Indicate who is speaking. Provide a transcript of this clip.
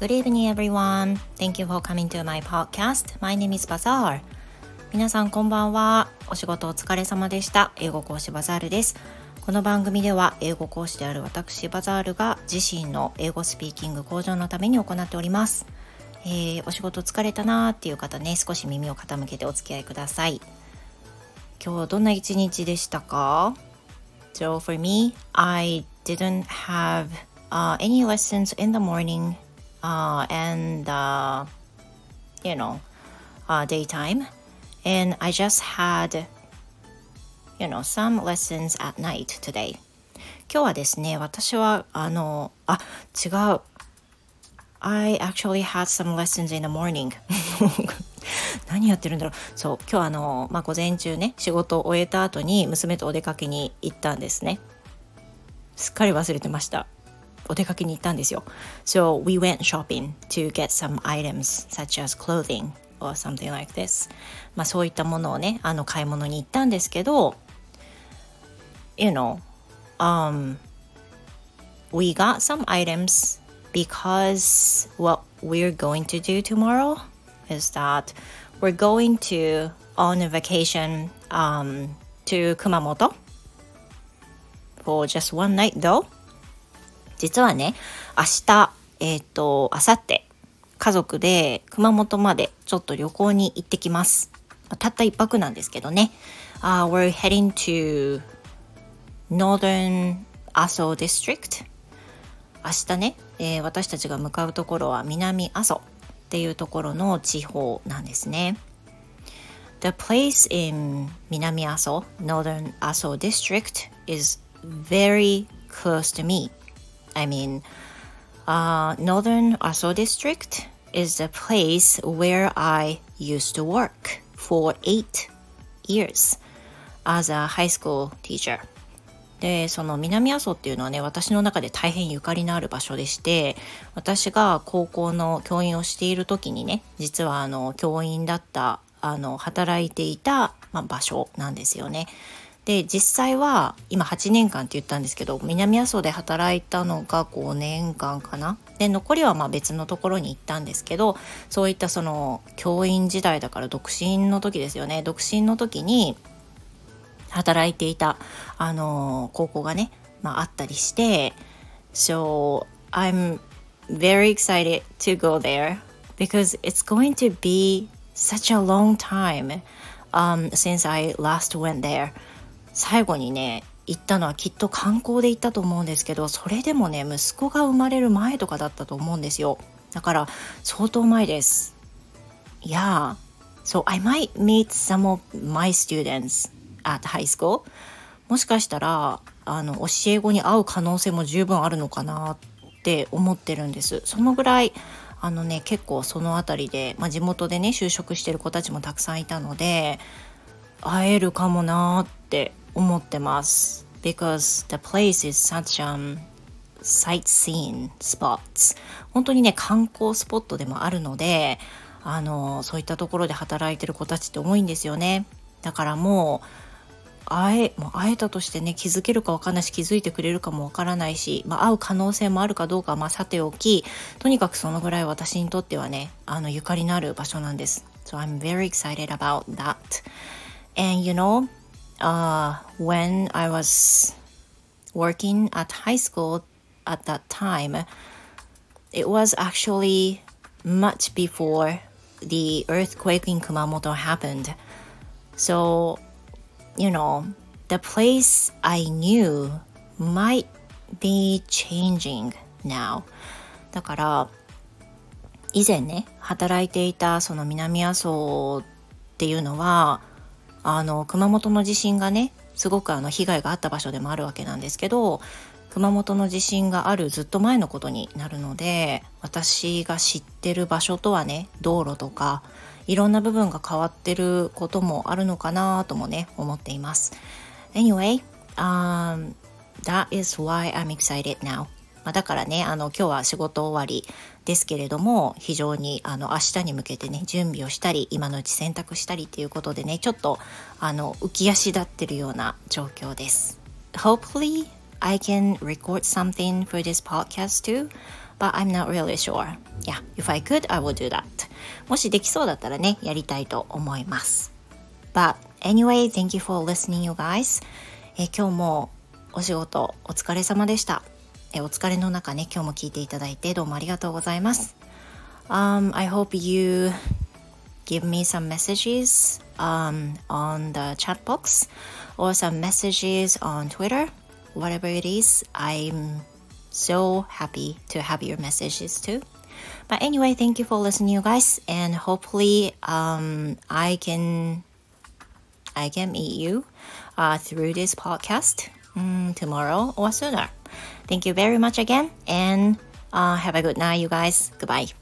Speaker 1: Good evening, everyone. Thank you for coming to my podcast. My name is Bazaar. 皆さんこんばんは。お仕事お疲れ様でした。英語講師バザールです。この番組では英語講師である私バザールが自身の英語スピーキング向上のために行っております。えー、お仕事疲れたなーっていう方ね、少し耳を傾けてお付き合いください。今日はどんな一日でしたか？So for me, I didn't have uh, any lessons in the morning uh, and uh, you know uh, daytime and i just had you know some lessons at night today 今日はですね私はあのあ違う I actually had some lessons in the morning 何やってるんだろうそう今日あの、まあ、午前中ね仕事を終えた後に娘とお出かけに行ったんですねすっかり忘れてましたお出かけに行ったんですよ。So we went shopping to get some items such as clothing or something like this. まあそういったものをね、あの買い物に行ったんですけど、you know, um, we got some items because what we're going to do tomorrow is that we're going to on a vacation um, to Kumamoto for just one night though. 実はね、明日、えっ、ー、と、明後日、家族で熊本までちょっと旅行に行ってきます。たった一泊なんですけどね。Uh, we're heading to Northern Aso District. 明日ね、えー、私たちが向かうところは南阿蘇っていうところの地方なんですね。The place in 南阿蘇 Northern Aso District is very close to me. I mean, uh, Northern Aso District is the place where I used to work for eight years as a high school teacher. でその南阿蘇っていうのはね私の中で大変ゆかりのある場所でして私が高校の教員をしている時にね実はあの教員だったあの働いていた、まあ、場所なんですよね。で実際は今8年間って言ったんですけど南阿蘇で働いたのが5年間かな。で残りはまあ別のところに行ったんですけどそういったその教員時代だから独身の時ですよね。独身の時に働いていたあの高校がね、まあ、あったりして So I'm very excited to go there because it's going to be such a long time um, since I last went there. 最後にね行ったのはきっと観光で行ったと思うんですけどそれでもね息子が生まれる前とかだったと思うんですよ。だから相当前です。いや so I might meet some of my students at high school もしかしたらあの教え子に会う可能性も十分あるのかなって思ってるんです。そのぐらいあのね結構その辺りで、まあ、地元でね就職してる子たちもたくさんいたので会えるかもなって思ってます because the place is such a sightseeing spots 本当にね観光スポットでもあるのであのそういったところで働いてる子たちって多いんですよねだからもう会えもう会えたとしてね気づけるか分かんないし気づいてくれるかも分からないし、まあ、会う可能性もあるかどうかはまあさておきとにかくそのぐらい私にとってはねあのゆかりのある場所なんです。So I'm very excited about that. And you know, uh, when I was working at high school at that time, it was actually much before the earthquake in Kumamoto happened. So, you know, the place I knew might be changing now. だから、以前ね、働いていたその南阿蘇っていうのは、 あの熊本の地震がねすごくあの被害があった場所でもあるわけなんですけど熊本の地震があるずっと前のことになるので私が知ってる場所とはね道路とかいろんな部分が変わってることもあるのかなともね思っています。Anyway, um, that is why I'm excited now. まあ、だからねあの今日は仕事終わりですけれども非常にあの明日に向けてね準備をしたり今のうち洗濯したりっていうことでねちょっとあの浮き足立ってるような状況です。Hopefully I can record something for this podcast too. but I'm not really sure. Yeah, if I could, I would do that. もしできそうだったらね、やりたいと思います。But anyway, thank you for listening, you guys. え今日もお仕事お疲れ様でした。えお疲れの中ね、今日も聞いていただいてどうもありがとうございます。Um, I hope you give me some messages um, on the chat box or some messages on Twitter, whatever it is. I'm so happy to have your messages too. But anyway, thank you for listening, you guys, and hopefully, um, I can I can meet you uh, through this podcast um, tomorrow or sooner. Thank you very much again, and uh, have a good night, you guys. Goodbye.